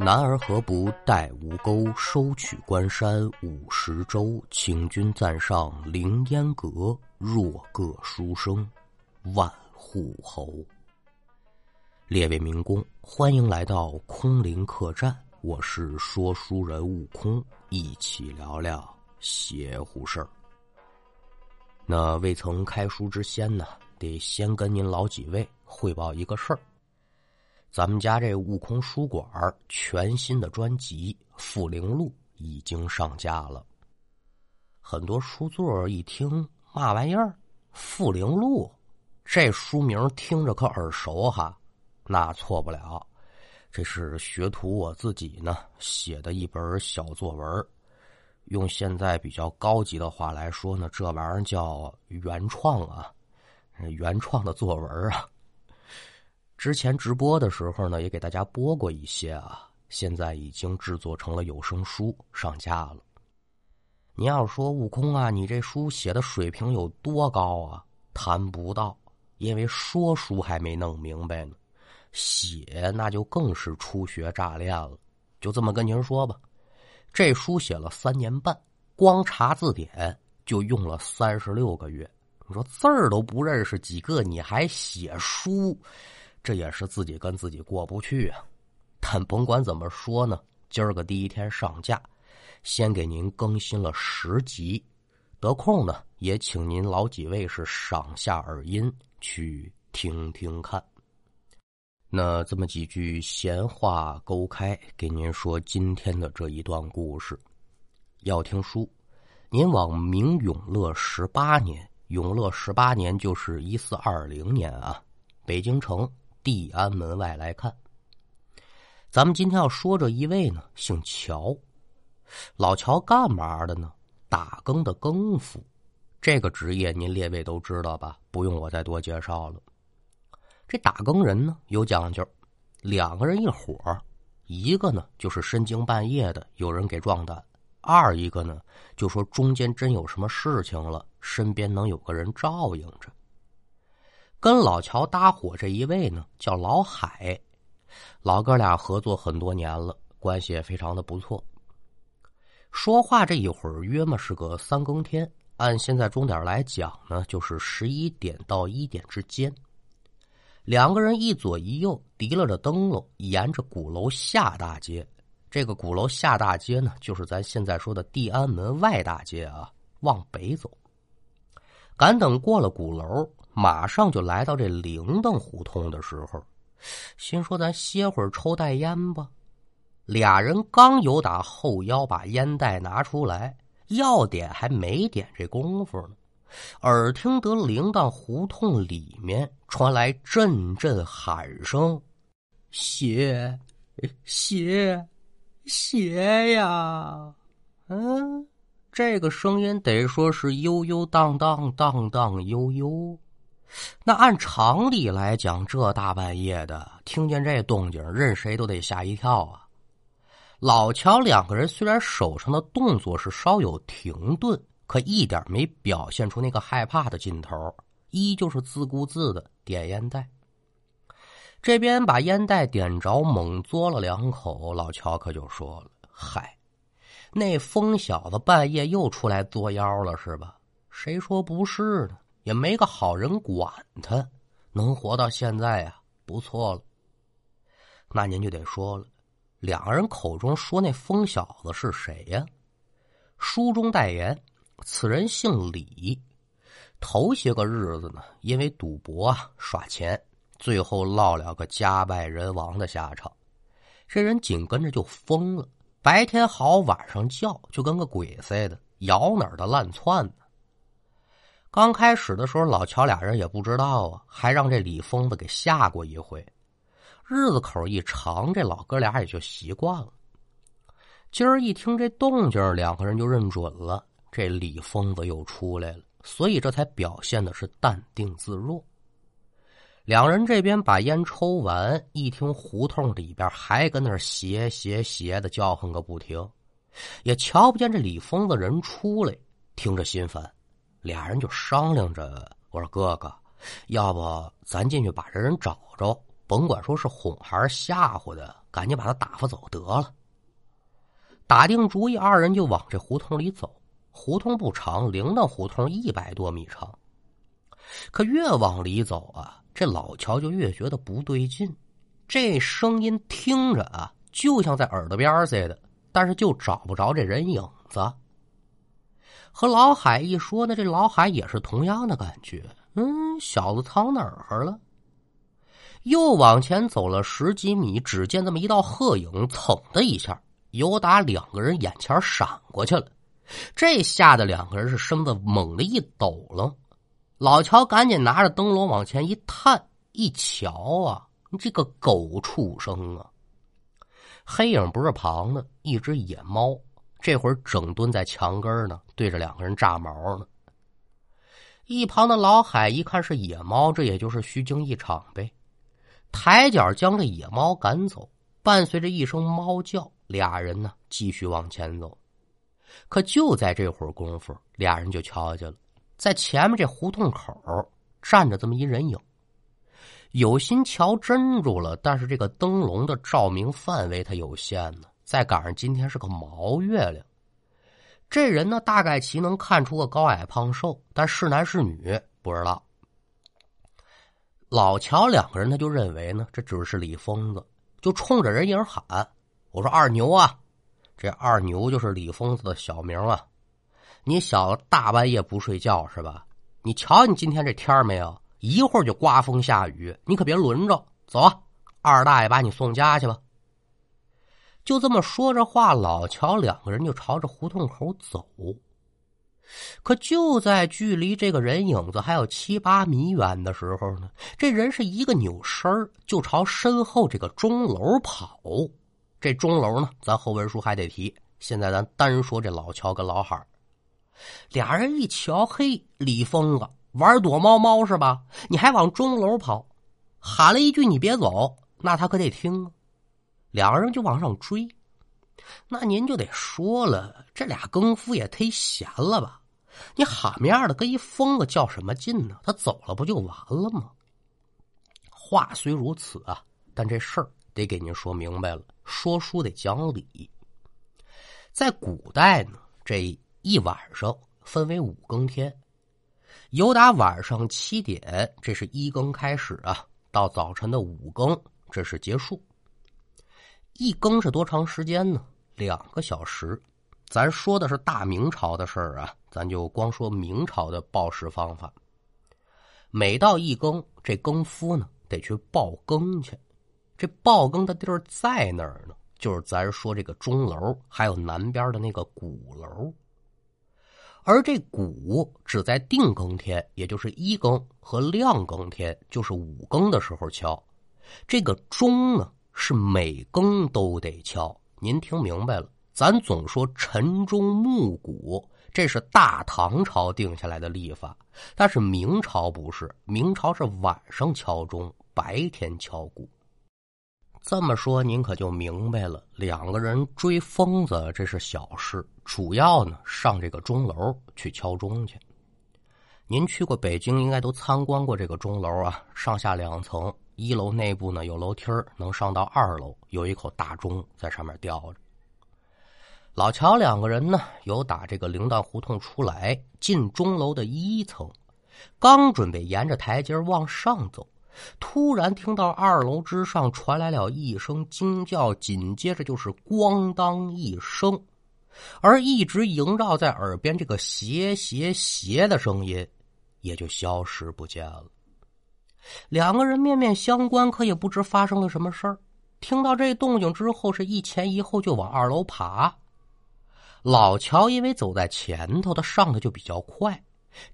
男儿何不带吴钩，收取关山五十州？请君暂上凌烟阁，若个书生万户侯。列位民工，欢迎来到空灵客栈，我是说书人悟空，一起聊聊邪乎事儿。那未曾开书之先呢，得先跟您老几位汇报一个事儿。咱们家这悟空书馆全新的专辑《富灵录》已经上架了。很多书座一听嘛玩意儿，《富灵录》这书名听着可耳熟哈，那错不了，这是学徒我自己呢写的一本小作文。用现在比较高级的话来说呢，这玩意儿叫原创啊，原创的作文啊。之前直播的时候呢，也给大家播过一些啊。现在已经制作成了有声书上架了。你要说悟空啊，你这书写的水平有多高啊？谈不到，因为说书还没弄明白呢，写那就更是初学乍练了。就这么跟您说吧，这书写了三年半，光查字典就用了三十六个月。你说字儿都不认识几个，你还写书？这也是自己跟自己过不去啊，但甭管怎么说呢，今儿个第一天上架，先给您更新了十集，得空呢也请您老几位是赏下耳音去听听看。那这么几句闲话勾开，给您说今天的这一段故事。要听书，您往明永乐十八年，永乐十八年就是一四二零年啊，北京城。地安门外来看，咱们今天要说这一位呢，姓乔，老乔干嘛的呢？打更的更夫，这个职业您列位都知道吧？不用我再多介绍了。这打更人呢有讲究，两个人一伙一个呢就是深更半夜的有人给撞的，二一个呢就说中间真有什么事情了，身边能有个人照应着。跟老乔搭伙这一位呢，叫老海，老哥俩合作很多年了，关系也非常的不错。说话这一会儿，约么是个三更天，按现在钟点来讲呢，就是十一点到一点之间。两个人一左一右，提了着灯笼，沿着鼓楼下大街。这个鼓楼下大街呢，就是咱现在说的地安门外大街啊，往北走。赶等过了鼓楼。马上就来到这铃铛胡同的时候，心说：“咱歇会儿，抽袋烟吧。”俩人刚有打后腰把烟袋拿出来，要点还没点这功夫呢，耳听得铃铛胡同里面传来阵阵喊声：“歇，歇，歇呀！”嗯，这个声音得说是悠悠荡荡，荡荡悠悠。那按常理来讲，这大半夜的听见这动静，任谁都得吓一跳啊！老乔两个人虽然手上的动作是稍有停顿，可一点没表现出那个害怕的劲头，依旧是自顾自的点烟袋。这边把烟袋点着，猛嘬了两口，老乔可就说了：“嗨，那疯小子半夜又出来作妖了是吧？谁说不是呢？”也没个好人管他，能活到现在呀，不错了。那您就得说了，两个人口中说那疯小子是谁呀？书中代言，此人姓李，头些个日子呢，因为赌博啊耍钱，最后落了个家败人亡的下场。这人紧跟着就疯了，白天嚎，晚上叫，就跟个鬼似的，摇哪儿的乱窜呢。刚开始的时候，老乔俩人也不知道啊，还让这李疯子给吓过一回。日子口一长，这老哥俩也就习惯了。今儿一听这动静，两个人就认准了，这李疯子又出来了，所以这才表现的是淡定自若。两人这边把烟抽完，一听胡同里边还跟那邪邪邪的叫唤个不停，也瞧不见这李疯子人出来，听着心烦。俩人就商量着，我说哥哥，要不咱进去把这人找着，甭管说是哄还是吓唬的，赶紧把他打发走得了。打定主意，二人就往这胡同里走。胡同不长，铃铛胡同一百多米长。可越往里走啊，这老乔就越觉得不对劲。这声音听着啊，就像在耳朵边似的，但是就找不着这人影子。和老海一说呢，这老海也是同样的感觉。嗯，小子藏哪儿了？又往前走了十几米，只见这么一道鹤影，噌的一下，由打两个人眼前闪过去了。这吓得两个人是身子猛地一抖了。老乔赶紧拿着灯笼往前一探，一瞧啊，你这个狗畜生啊！黑影不是旁的，一只野猫，这会儿整蹲在墙根呢，对着两个人炸毛呢。一旁的老海一看是野猫，这也就是虚惊一场呗。抬脚将这野猫赶走，伴随着一声猫叫，俩人呢继续往前走。可就在这会儿功夫，俩人就瞧见了，在前面这胡同口站着这么一人影。有心瞧真住了，但是这个灯笼的照明范围它有限呢，再赶上今天是个毛月亮，这人呢大概其能看出个高矮胖瘦，但是男是女不知道。老乔两个人他就认为呢，这只是李疯子，就冲着人影喊：“我说二牛啊！”这二牛就是李疯子的小名啊！你小子大半夜不睡觉是吧？你瞧你今天这天没有？一会儿就刮风下雨，你可别轮着。走啊，二大爷把你送家去吧。就这么说着话，老乔两个人就朝着胡同口走。可就在距离这个人影子还有七八米远的时候呢，这人是一个扭身就朝身后这个钟楼跑。这钟楼呢，咱后文书还得提。现在咱单说这老乔跟老海俩人一瞧，嘿，李疯子玩躲猫猫是吧？你还往钟楼跑，喊了一句“你别走”，那他可得听啊。两个人就往上追，那您就得说了，这俩更夫也忒闲了吧？你喊面的跟一疯子较什么劲呢？他走了不就完了吗？话虽如此啊，但这事儿得给您说明白了。说书得讲理，在古代呢，这一晚上分为五更天，由打晚上七点，这是一更开始啊，到早晨的五更，这是结束。一更是多长时间呢？两个小时。咱说的是大明朝的事儿啊，咱就光说明朝的报时方法。每到一更，这更夫呢得去报更去。这报更的地儿在哪儿呢？就是咱说这个钟楼，还有南边的那个鼓楼。而这鼓只在定更天，也就是一更和亮更天，就是五更的时候敲。这个钟呢，是每更都得敲。您听明白了？咱总说晨钟暮鼓，这是大唐朝定下来的历法，但是明朝不是，明朝是晚上敲钟，白天敲鼓。这么说，您可就明白了。两个人追疯子，这是小事，主要呢上这个钟楼去敲钟去。您去过北京，应该都参观过这个钟楼啊，上下两层，一楼内部呢有楼梯能上到二楼，有一口大钟在上面吊着。老乔两个人呢，由打这个铃铛胡同出来，进钟楼的一层，刚准备沿着台阶往上走。突然听到二楼之上传来了一声惊叫，紧接着就是“咣当”一声，而一直萦绕在耳边这个“斜斜斜”的声音也就消失不见了。两个人面面相观，可也不知发生了什么事儿。听到这动静之后，是一前一后就往二楼爬。老乔因为走在前头，他上的就比较快。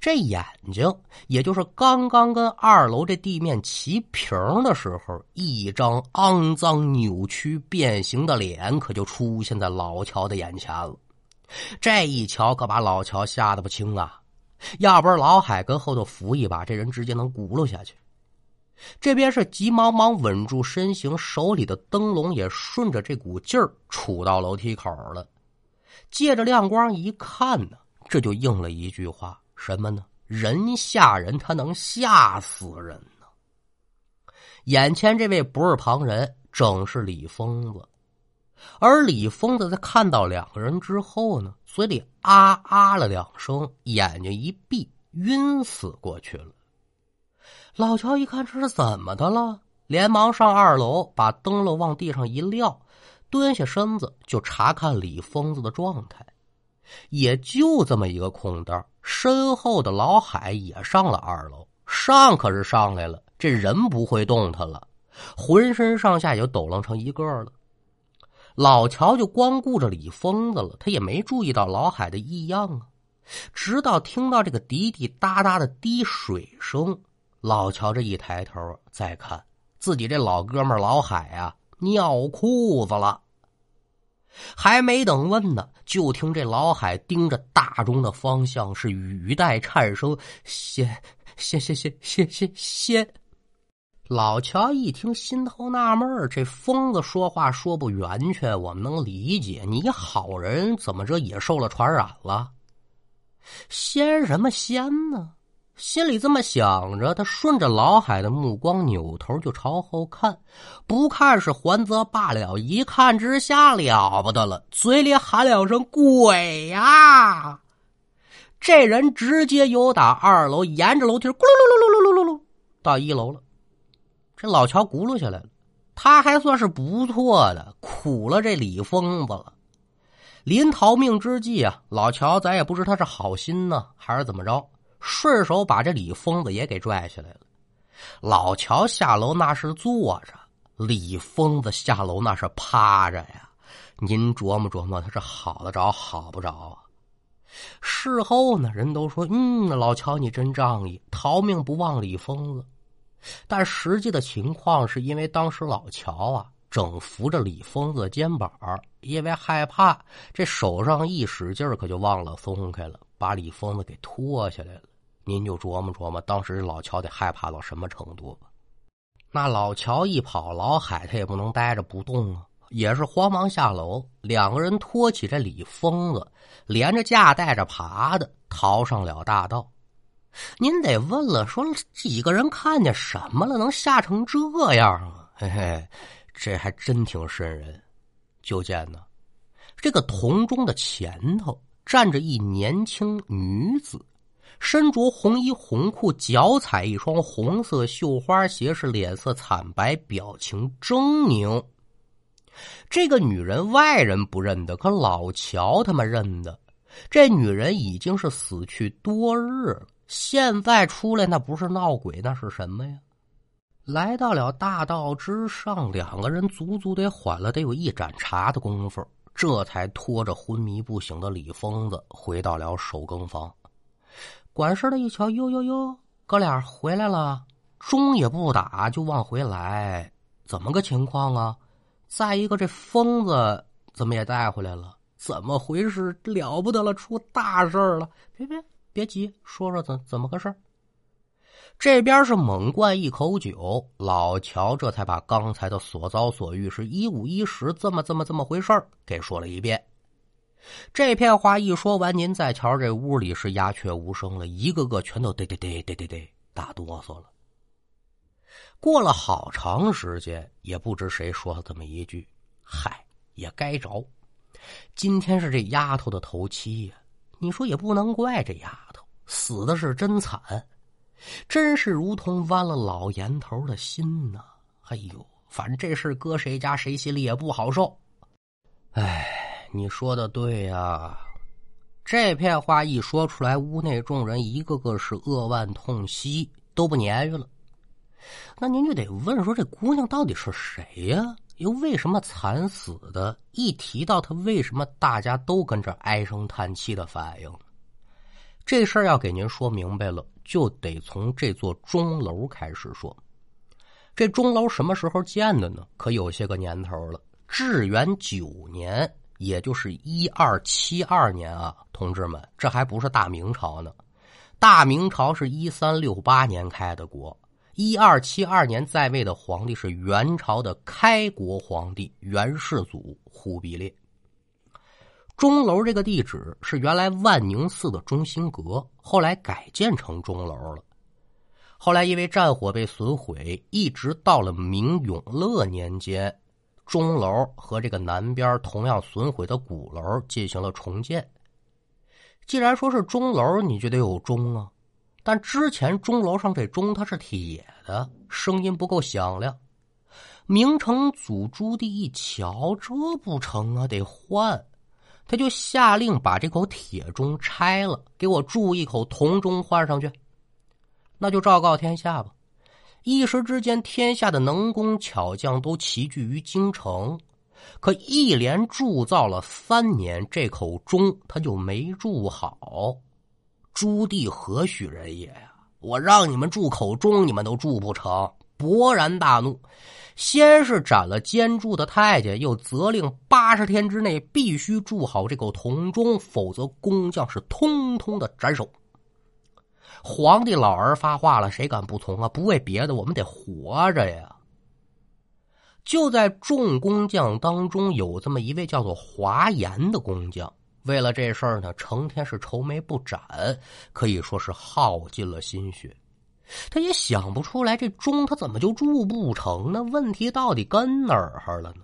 这眼睛，也就是刚刚跟二楼这地面齐平的时候，一张肮脏、扭曲、变形的脸可就出现在老乔的眼前了。这一瞧，可把老乔吓得不轻啊！要不是老海跟后头扶一把，这人直接能轱辘下去。这边是急忙忙稳住身形，手里的灯笼也顺着这股劲儿杵到楼梯口了。借着亮光一看呢，这就应了一句话。什么呢？人吓人，他能吓死人呢。眼前这位不是旁人，正是李疯子。而李疯子在看到两个人之后呢，嘴里啊啊了两声，眼睛一闭，晕死过去了。老乔一看这是怎么的了，连忙上二楼，把灯笼往地上一撂，蹲下身子就查看李疯子的状态。也就这么一个空档，身后的老海也上了二楼，上可是上来了，这人不会动弹了，浑身上下也抖楞成一个了。老乔就光顾着李疯子了，他也没注意到老海的异样啊。直到听到这个滴滴答答的滴水声，老乔这一抬头再看，自己这老哥们老海啊尿裤子了。还没等问呢，就听这老海盯着大钟的方向，是语带颤声：“先，先，先，先，先，先，先。”老乔一听，心头纳闷这疯子说话说不圆全，我们能理解。你好人怎么着也受了传染了？仙什么仙呢？心里这么想着，他顺着老海的目光，扭头就朝后看。不看是还则罢了，一看之下了不得了，嘴里喊两声“鬼呀”！这人直接由打二楼沿着楼梯咕噜噜噜噜噜噜噜到一楼了。这老乔咕噜下来了，他还算是不错的，苦了这李疯子了。临逃命之际啊，老乔咱也不知他是好心呢，还是怎么着，顺手把这李疯子也给拽下来了。老乔下楼那是坐着，李疯子下楼那是趴着呀。您琢磨琢磨，他是好得着好不着啊？事后呢，人都说，嗯，老乔你真仗义，逃命不忘李疯子。但实际的情况是因为当时老乔啊正扶着李疯子肩膀，因为害怕，这手上一使劲可就忘了松开了，把李疯子给拖下来了。您就琢磨琢磨，当时老乔得害怕到什么程度吧？那老乔一跑，老海他也不能待着不动啊，也是慌忙下楼，两个人拖起这李疯子，连着架带着爬的逃上了大道。您得问了，说几个人看见什么了，能吓成这样啊？嘿嘿，这还真挺瘆人。就见呢，这个铜钟的前头站着一年轻女子，身着红衣红裤，脚踩一双红色绣花鞋，是脸色惨白，表情狰狞。这个女人外人不认得，可老乔他们认得。这女人已经是死去多日了。现在出来那不是闹鬼，那是什么呀？来到了大道之上，两个人足足得缓了得有一盏茶的功夫，这才拖着昏迷不醒的李疯子回到了守更房。管事的一瞧，哟哟哟，哥俩回来了，钟也不打就往回来，怎么个情况啊？再一个，这疯子怎么也带回来了？怎么回事？了不得了，出大事了！别别。别急，说说怎怎么个事这边是猛灌一口酒，老乔这才把刚才的所遭所遇是一五一十这么这么这么回事给说了一遍。这片话一说完，您再瞧这屋里是鸦雀无声了，一个个全都得得得得得得打哆嗦了。过了好长时间，也不知谁说了这么一句：“嗨，也该着，今天是这丫头的头七呀。”你说也不能怪这丫头死的是真惨，真是如同剜了老严头的心呐！哎呦，反正这事搁谁家谁心里也不好受。哎，你说的对呀，这片话一说出来，屋内众人一个个是扼腕痛惜，都不言语了。那您就得问说，这姑娘到底是谁呀？又为什么惨死的？一提到她，为什么大家都跟着唉声叹气的反应？这事儿要给您说明白了，就得从这座钟楼开始说。这钟楼什么时候建的呢？可有些个年头了。至元九年，也就是一二七二年啊，同志们，这还不是大明朝呢。大明朝是一三六八年开的国。一二七二年在位的皇帝是元朝的开国皇帝元世祖忽必烈。钟楼这个地址是原来万宁寺的中心阁，后来改建成钟楼了。后来因为战火被损毁，一直到了明永乐年间，钟楼和这个南边同样损毁的鼓楼进行了重建。既然说是钟楼，你就得有钟啊。但之前钟楼上这钟它是铁的，声音不够响亮。明成祖朱棣一瞧，这不成啊，得换。他就下令把这口铁钟拆了，给我铸一口铜钟换上去。那就昭告天下吧。一时之间，天下的能工巧匠都齐聚于京城，可一连铸造了三年，这口钟他就没铸好。朱棣何许人也呀？我让你们铸口钟，你们都铸不成，勃然大怒。先是斩了监铸的太监，又责令八十天之内必须铸好这口铜钟，否则工匠是通通的斩首。皇帝老儿发话了，谁敢不从啊？不为别的，我们得活着呀。就在众工匠当中，有这么一位叫做华严的工匠。为了这事儿呢，成天是愁眉不展，可以说是耗尽了心血。他也想不出来这钟他怎么就铸不成呢？问题到底跟哪儿了呢？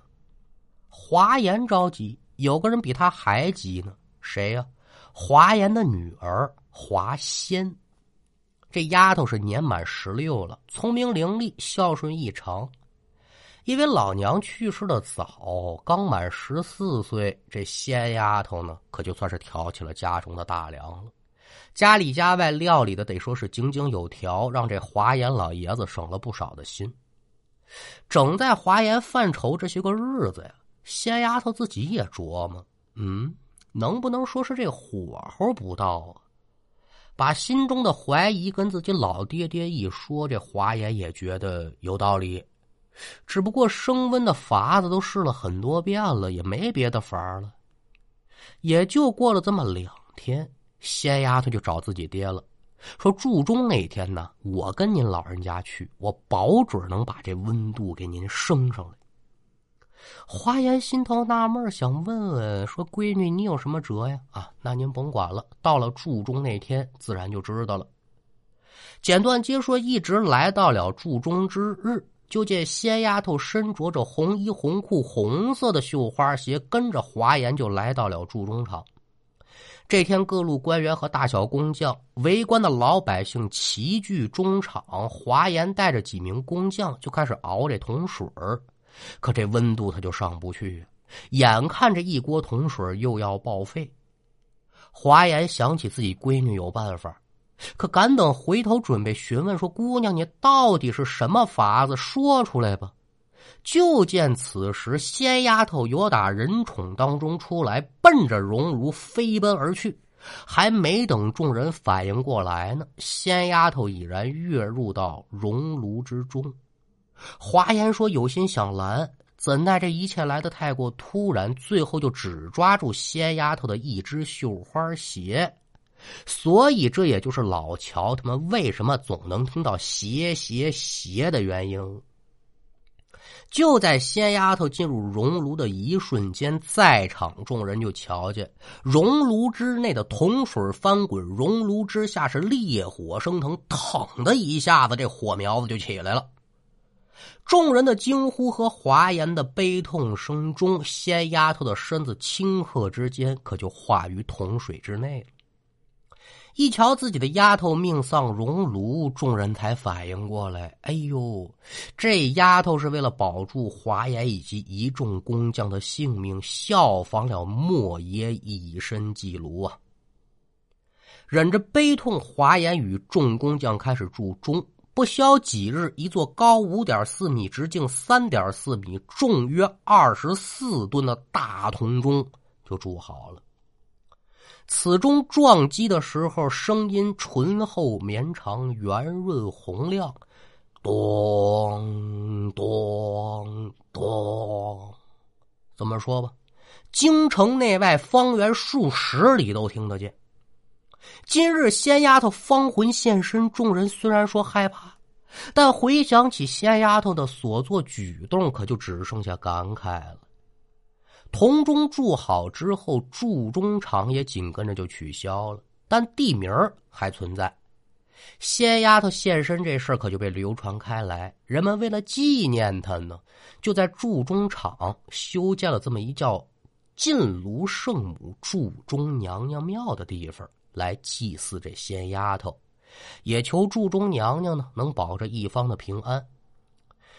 华严着急，有个人比他还急呢。谁呀？华严的女儿华仙。这丫头是年满十六了，聪明伶俐，孝顺异常。因为老娘去世的早，刚满十四岁，这仙丫头呢，可就算是挑起了家中的大梁了。家里家外料理的得说是井井有条，让这华严老爷子省了不少的心。整在华严犯愁这些个日子呀，仙丫头自己也琢磨：嗯，能不能说是这火候不到啊？把心中的怀疑跟自己老爹爹一说，这华严也觉得有道理。只不过升温的法子都试了很多遍了，也没别的法了。也就过了这么两天，仙丫头就找自己爹了，说铸钟那天呢，我跟您老人家去，我保准能把这温度给您升上来。华严心头纳闷，想问问说：“闺女，你有什么辙呀？”啊，那您甭管了，到了铸钟那天，自然就知道了。简短接说，一直来到了铸钟之日。就见仙丫头身着着红衣红裤、红色的绣花鞋，跟着华严就来到了铸钟厂。这天，各路官员和大小工匠、围观的老百姓齐聚钟场。华严带着几名工匠就开始熬这铜水可这温度他就上不去，眼看着一锅铜水又要报废。华严想起自己闺女有办法。可赶等回头准备询问说：“姑娘，你到底是什么法子？说出来吧。”就见此时仙丫头由打人宠当中出来，奔着熔炉飞奔而去。还没等众人反应过来呢，仙丫头已然跃入到熔炉之中。华严说：“有心想拦，怎奈这一切来的太过突然，最后就只抓住仙丫头的一只绣花鞋。”所以，这也就是老乔他们为什么总能听到“邪邪邪”的原因。就在仙丫头进入熔炉的一瞬间，在场众人就瞧见熔炉之内的铜水翻滚，熔炉之下是烈火升腾，腾的一下子，这火苗子就起来了。众人的惊呼和华严的悲痛声中，仙丫头的身子顷刻之间可就化于铜水之内了。一瞧自己的丫头命丧熔炉，众人才反应过来。哎呦，这丫头是为了保住华严以及一众工匠的性命，效仿了莫爷以身祭炉啊！忍着悲痛，华严与众工匠开始铸钟。不消几日，一座高五点四米、直径三点四米、重约二十四吨的大铜钟就铸好了。此钟撞击的时候，声音醇厚绵长、圆润洪亮，咚咚咚。怎么说吧，京城内外方圆数十里都听得见。今日仙丫头芳魂现身，众人虽然说害怕，但回想起仙丫头的所作举动，可就只剩下感慨了。铜钟铸好之后，铸钟厂也紧跟着就取消了，但地名还存在。仙丫头现身这事儿可就被流传开来，人们为了纪念她呢，就在铸钟厂修建了这么一叫晋炉圣母铸钟娘娘庙的地方，来祭祀这仙丫头，也求祝中娘娘呢能保着一方的平安。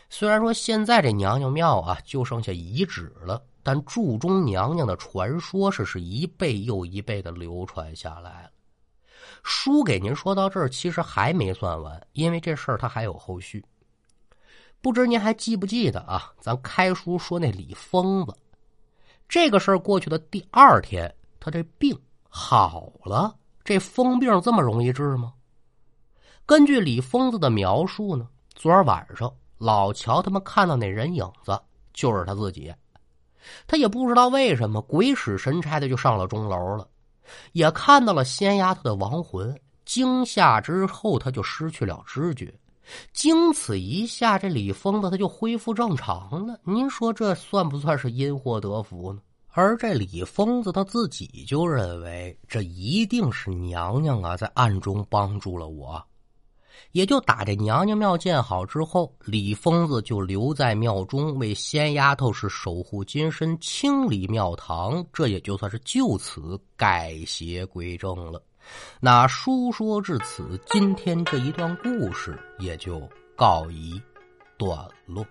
虽然说现在这娘娘庙啊就剩下遗址了，但祝中娘娘的传说是是一辈又一辈的流传下来了。书给您说到这儿，其实还没算完，因为这事儿它还有后续。不知您还记不记得啊？咱开书说那李疯子，这个事儿过去的第二天，他这病好了。这疯病这么容易治吗？根据李疯子的描述呢，昨儿晚上老乔他们看到那人影子，就是他自己。他也不知道为什么，鬼使神差的就上了钟楼了。也看到了仙丫头的亡魂，惊吓之后他就失去了知觉，经此一下，这李疯子他就恢复正常了。您说这算不算是因祸得福呢？而这李疯子他自己就认为，这一定是娘娘啊在暗中帮助了我。也就打这娘娘庙建好之后，李疯子就留在庙中为仙丫头是守护金身、清理庙堂，这也就算是就此改邪归正了。那书说至此，今天这一段故事也就告一段落。